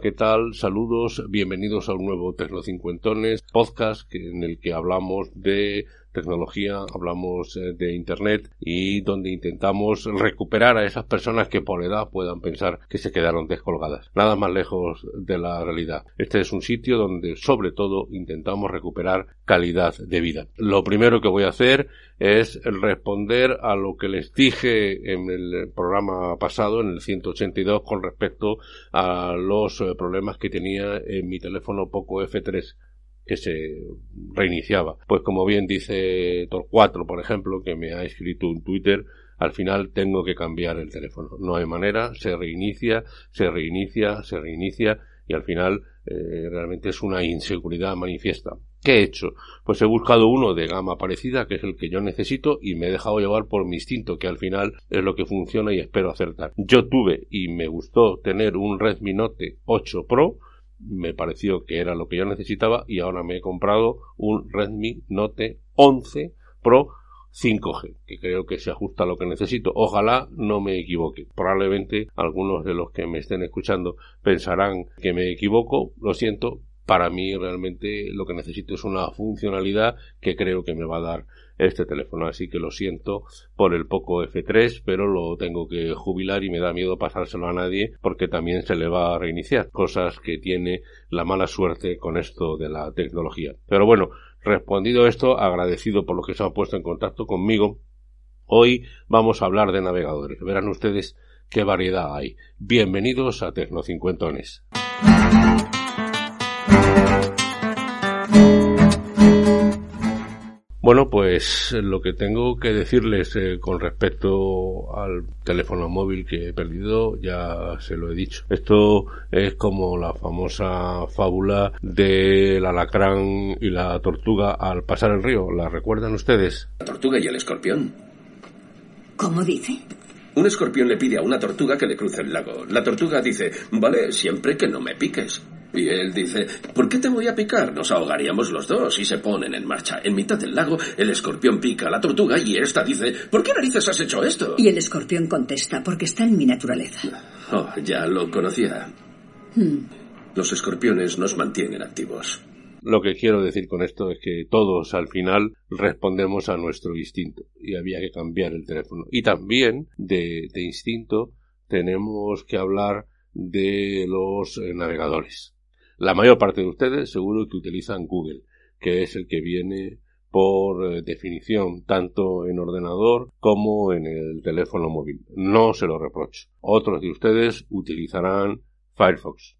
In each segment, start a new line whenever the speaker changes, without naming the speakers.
¿qué tal? Saludos, bienvenidos a un nuevo Tecnocincuentones podcast en el que hablamos de tecnología, hablamos eh, de Internet y donde intentamos recuperar a esas personas que por edad puedan pensar que se quedaron descolgadas. Nada más lejos de la realidad. Este es un sitio donde sobre todo intentamos recuperar calidad de vida. Lo primero que voy a hacer es responder a lo que les dije en el programa pasado, en el 182, con respecto a los eh, problemas que tenía en mi teléfono Poco F3 que se reiniciaba. Pues como bien dice Tor4, por ejemplo, que me ha escrito un Twitter, al final tengo que cambiar el teléfono. No hay manera, se reinicia, se reinicia, se reinicia y al final eh, realmente es una inseguridad manifiesta. ¿Qué he hecho? Pues he buscado uno de gama parecida, que es el que yo necesito, y me he dejado llevar por mi instinto, que al final es lo que funciona y espero acertar. Yo tuve y me gustó tener un Redmi Note 8 Pro, me pareció que era lo que yo necesitaba y ahora me he comprado un Redmi Note 11 Pro 5G, que creo que se ajusta a lo que necesito. Ojalá no me equivoque. Probablemente algunos de los que me estén escuchando pensarán que me equivoco. Lo siento, para mí realmente lo que necesito es una funcionalidad que creo que me va a dar este teléfono. Así que lo siento por el poco F3, pero lo tengo que jubilar y me da miedo pasárselo a nadie porque también se le va a reiniciar. Cosas que tiene la mala suerte con esto de la tecnología. Pero bueno, respondido esto, agradecido por los que se han puesto en contacto conmigo. Hoy vamos a hablar de navegadores. Verán ustedes qué variedad hay. Bienvenidos a Tecnocincuentones. Bueno, pues lo que tengo que decirles eh, con respecto al teléfono móvil que he perdido, ya se lo he dicho. Esto es como la famosa fábula del alacrán y la tortuga al pasar el río. ¿La recuerdan ustedes?
La tortuga y el escorpión.
¿Cómo dice?
Un escorpión le pide a una tortuga que le cruce el lago. La tortuga dice, vale, siempre que no me piques. Y él dice, ¿por qué te voy a picar? Nos ahogaríamos los dos y se ponen en marcha. En mitad del lago, el escorpión pica a la tortuga y esta dice, ¿por qué narices has hecho esto?
Y el escorpión contesta, porque está en mi naturaleza.
Oh, ya lo conocía.
Hmm.
Los escorpiones nos mantienen activos.
Lo que quiero decir con esto es que todos al final respondemos a nuestro instinto y había que cambiar el teléfono. Y también de, de instinto tenemos que hablar de los navegadores. La mayor parte de ustedes seguro que utilizan Google, que es el que viene por eh, definición tanto en ordenador como en el teléfono móvil. No se lo reprocho. Otros de ustedes utilizarán Firefox.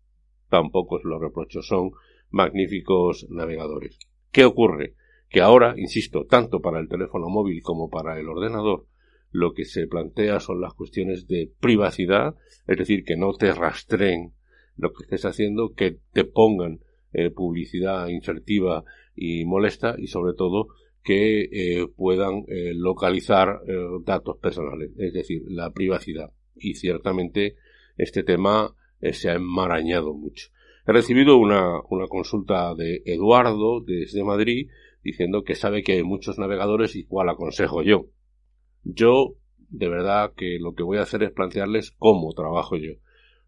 Tampoco se lo reprocho. Son magníficos navegadores. ¿Qué ocurre? Que ahora, insisto, tanto para el teléfono móvil como para el ordenador, lo que se plantea son las cuestiones de privacidad, es decir, que no te rastreen lo que estés haciendo, que te pongan eh, publicidad insertiva y molesta y sobre todo que eh, puedan eh, localizar datos personales, es decir, la privacidad. Y ciertamente este tema se ha enmarañado mucho. He recibido una, una consulta de Eduardo desde Madrid diciendo que sabe que hay muchos navegadores y cuál aconsejo yo. Yo, de verdad, que lo que voy a hacer es plantearles cómo trabajo yo.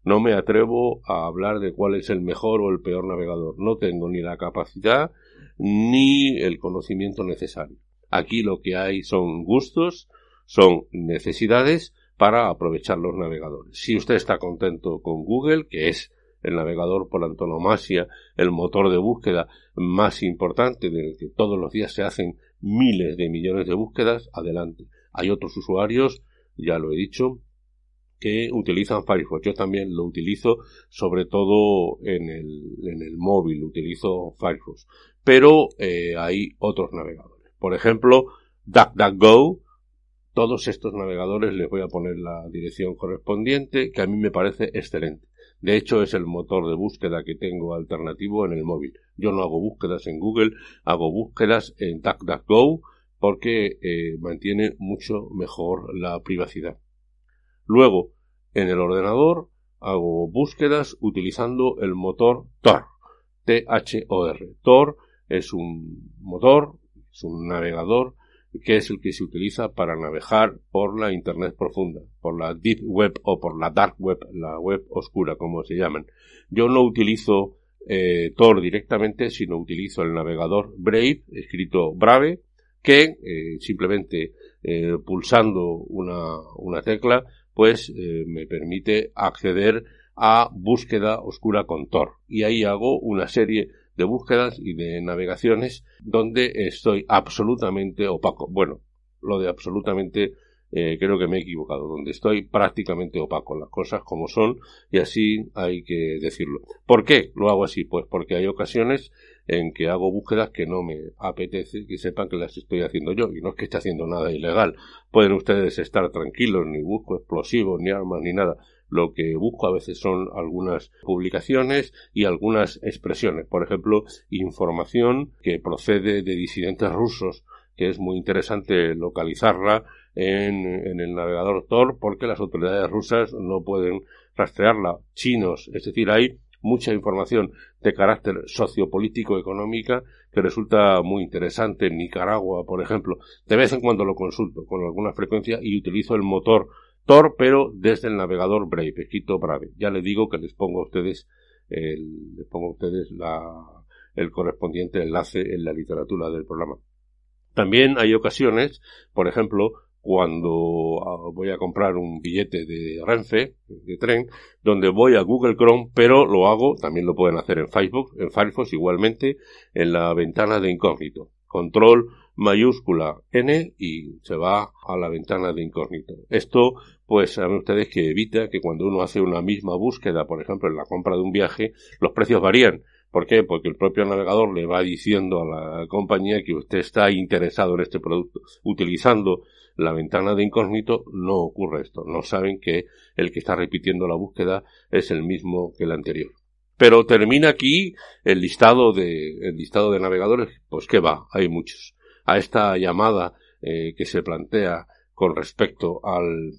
No me atrevo a hablar de cuál es el mejor o el peor navegador. No tengo ni la capacidad ni el conocimiento necesario. Aquí lo que hay son gustos, son necesidades para aprovechar los navegadores. Si usted está contento con Google, que es el navegador por antonomasia, el motor de búsqueda más importante del que todos los días se hacen miles de millones de búsquedas, adelante. Hay otros usuarios, ya lo he dicho, que utilizan Firefox. Yo también lo utilizo, sobre todo en el, en el móvil, utilizo Firefox. Pero eh, hay otros navegadores. Por ejemplo, DuckDuckGo. Todos estos navegadores les voy a poner la dirección correspondiente, que a mí me parece excelente. De hecho, es el motor de búsqueda que tengo alternativo en el móvil. Yo no hago búsquedas en Google, hago búsquedas en DuckDuckGo porque eh, mantiene mucho mejor la privacidad. Luego, en el ordenador hago búsquedas utilizando el motor Tor. T-H-O-R. Tor es un motor, es un navegador que es el que se utiliza para navegar por la Internet profunda, por la Deep Web o por la Dark Web, la web oscura, como se llaman. Yo no utilizo eh, Tor directamente, sino utilizo el navegador Brave, escrito Brave, que eh, simplemente eh, pulsando una, una, tecla, pues me permite acceder a búsqueda oscura con Tor. Y ahí hago una serie de búsquedas y de navegaciones donde estoy absolutamente opaco. Bueno, lo de absolutamente eh, creo que me he equivocado, donde estoy prácticamente opaco, las cosas como son y así hay que decirlo. ¿Por qué lo hago así? Pues porque hay ocasiones en que hago búsquedas que no me apetece que sepan que las estoy haciendo yo y no es que esté haciendo nada ilegal. Pueden ustedes estar tranquilos, ni busco explosivos, ni armas, ni nada lo que busco a veces son algunas publicaciones y algunas expresiones. Por ejemplo, información que procede de disidentes rusos, que es muy interesante localizarla en, en el navegador Tor porque las autoridades rusas no pueden rastrearla. Chinos, es decir, hay mucha información de carácter sociopolítico económica que resulta muy interesante en Nicaragua, por ejemplo. De vez en cuando lo consulto con alguna frecuencia y utilizo el motor Tor, pero desde el navegador Brave, escrito Brave. Ya le digo que les pongo a ustedes el, les pongo a ustedes la, el correspondiente enlace en la literatura del programa. También hay ocasiones, por ejemplo, cuando ah, voy a comprar un billete de Renfe, de tren, donde voy a Google Chrome, pero lo hago, también lo pueden hacer en Facebook, en Firefox igualmente, en la ventana de incógnito. Control mayúscula N y se va a la ventana de incógnito. Esto, pues saben ustedes que evita que cuando uno hace una misma búsqueda, por ejemplo, en la compra de un viaje, los precios varían. ¿Por qué? Porque el propio navegador le va diciendo a la compañía que usted está interesado en este producto. Utilizando la ventana de incógnito no ocurre esto. No saben que el que está repitiendo la búsqueda es el mismo que el anterior. Pero termina aquí el listado de, el listado de navegadores. Pues que va, hay muchos a esta llamada eh, que se plantea con respecto al,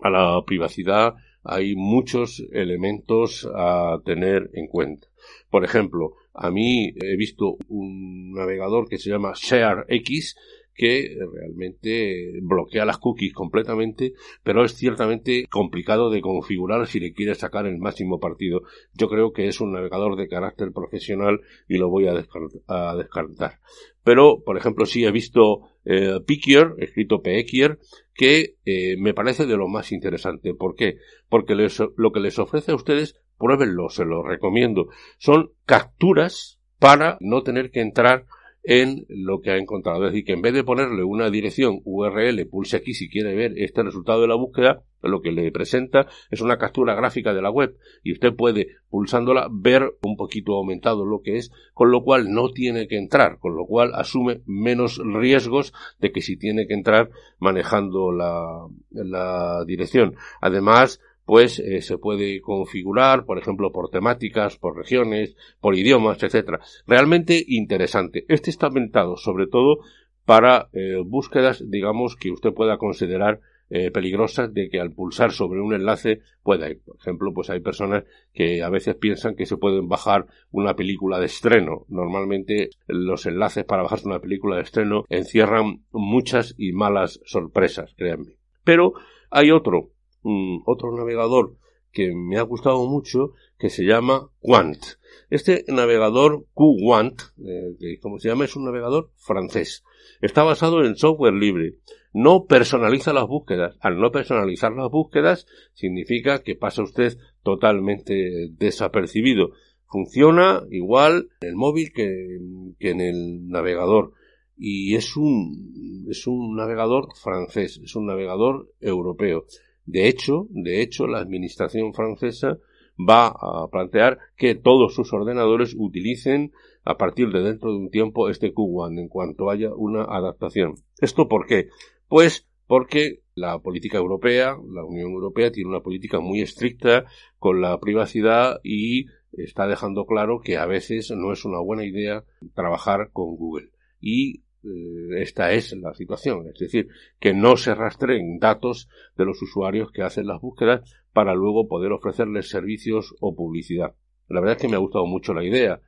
a la privacidad hay muchos elementos a tener en cuenta. Por ejemplo, a mí he visto un navegador que se llama ShareX que realmente bloquea las cookies completamente, pero es ciertamente complicado de configurar si le quiere sacar el máximo partido. Yo creo que es un navegador de carácter profesional y lo voy a, descartar. Pero, por ejemplo, sí he visto eh, escrito Pekier, que eh, me parece de lo más interesante. ¿Por qué? Porque lo que les ofrece a ustedes, pruébenlo, se lo recomiendo. Son capturas para no tener que entrar en lo que ha encontrado. Es decir, que en vez de ponerle una dirección URL, pulse aquí si quiere ver este resultado de la búsqueda, lo que le presenta es una captura gráfica de la web y usted puede, pulsándola, ver un poquito aumentado lo que es, con lo cual no tiene que entrar, con lo cual asume menos riesgos de que si tiene que entrar manejando la, la dirección. Además, pues eh, se puede configurar, por ejemplo, por temáticas, por regiones, por idiomas, etcétera. Realmente interesante. Este está inventado sobre todo para eh, búsquedas, digamos, que usted pueda considerar eh, peligrosas de que al pulsar sobre un enlace pueda ir. Por ejemplo, pues hay personas que a veces piensan que se pueden bajar una película de estreno. Normalmente los enlaces para bajarse una película de estreno encierran muchas y malas sorpresas, créanme. Pero hay otro otro navegador que me ha gustado mucho que se llama Quant. Este navegador QWant, eh, como se llama, es un navegador francés. Está basado en software libre. No personaliza las búsquedas. Al no personalizar las búsquedas significa que pasa usted totalmente desapercibido. Funciona igual en el móvil que, que en el navegador. Y es un, es un navegador francés, es un navegador europeo. De hecho, de hecho, la administración francesa va a plantear que todos sus ordenadores utilicen a partir de dentro de un tiempo este Q1 en cuanto haya una adaptación. ¿Esto por qué? Pues porque la política europea, la Unión Europea tiene una política muy estricta con la privacidad y está dejando claro que a veces no es una buena idea trabajar con Google. Y esta es la situación, es decir, que no se rastreen datos de los usuarios que hacen las búsquedas para luego poder ofrecerles servicios o publicidad. La verdad es que me ha gustado mucho la idea.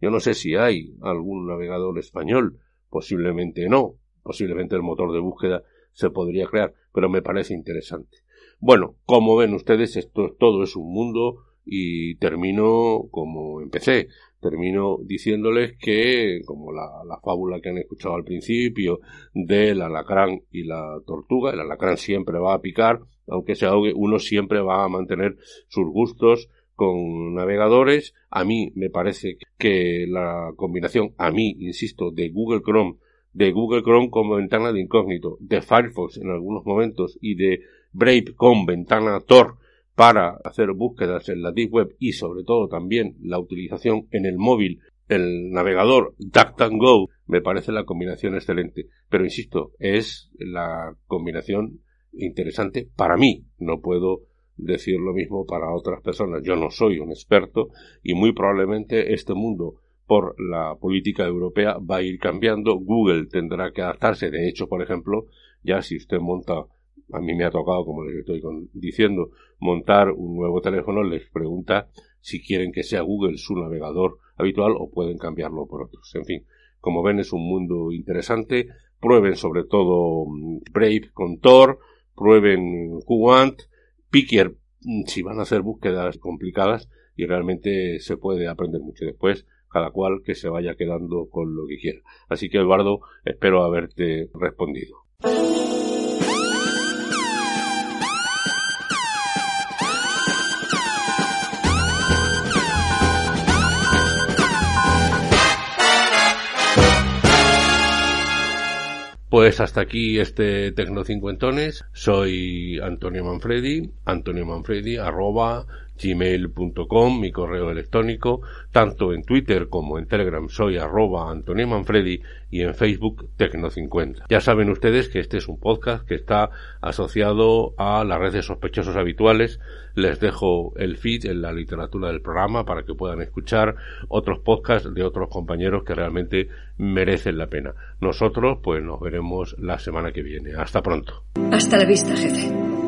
Yo no sé si hay algún navegador español, posiblemente no, posiblemente el motor de búsqueda se podría crear, pero me parece interesante. Bueno, como ven ustedes, esto todo es un mundo y termino como empecé. Termino diciéndoles que, como la, la, fábula que han escuchado al principio del alacrán y la tortuga, el alacrán siempre va a picar, aunque se ahogue, uno siempre va a mantener sus gustos con navegadores. A mí me parece que la combinación, a mí, insisto, de Google Chrome, de Google Chrome como ventana de incógnito, de Firefox en algunos momentos y de Brave con ventana Tor para hacer búsquedas en la Deep Web y sobre todo también la utilización en el móvil, el navegador DuckDuckGo, me parece la combinación excelente. Pero insisto, es la combinación interesante para mí. No puedo decir lo mismo para otras personas. Yo no soy un experto y muy probablemente este mundo por la política europea va a ir cambiando. Google tendrá que adaptarse. De hecho, por ejemplo, ya si usted monta a mí me ha tocado, como les estoy diciendo, montar un nuevo teléfono, les pregunta si quieren que sea Google su navegador habitual o pueden cambiarlo por otros. En fin, como ven es un mundo interesante. Prueben sobre todo mm, Brave con Tor, prueben QWant, Picker mm, si van a hacer búsquedas complicadas y realmente se puede aprender mucho después cada cual que se vaya quedando con lo que quiera. Así que Eduardo, espero haberte respondido. Pues hasta aquí este Tecno Cincuentones. Soy Antonio Manfredi, Antonio Manfredi, arroba gmail.com, mi correo electrónico, tanto en Twitter como en Telegram soy arroba Antonio Manfredi y en Facebook Tecno50. Ya saben ustedes que este es un podcast que está asociado a las redes sospechosos habituales. Les dejo el feed en la literatura del programa para que puedan escuchar otros podcasts de otros compañeros que realmente merecen la pena. Nosotros pues nos veremos la semana que viene. Hasta pronto.
Hasta la vista, jefe.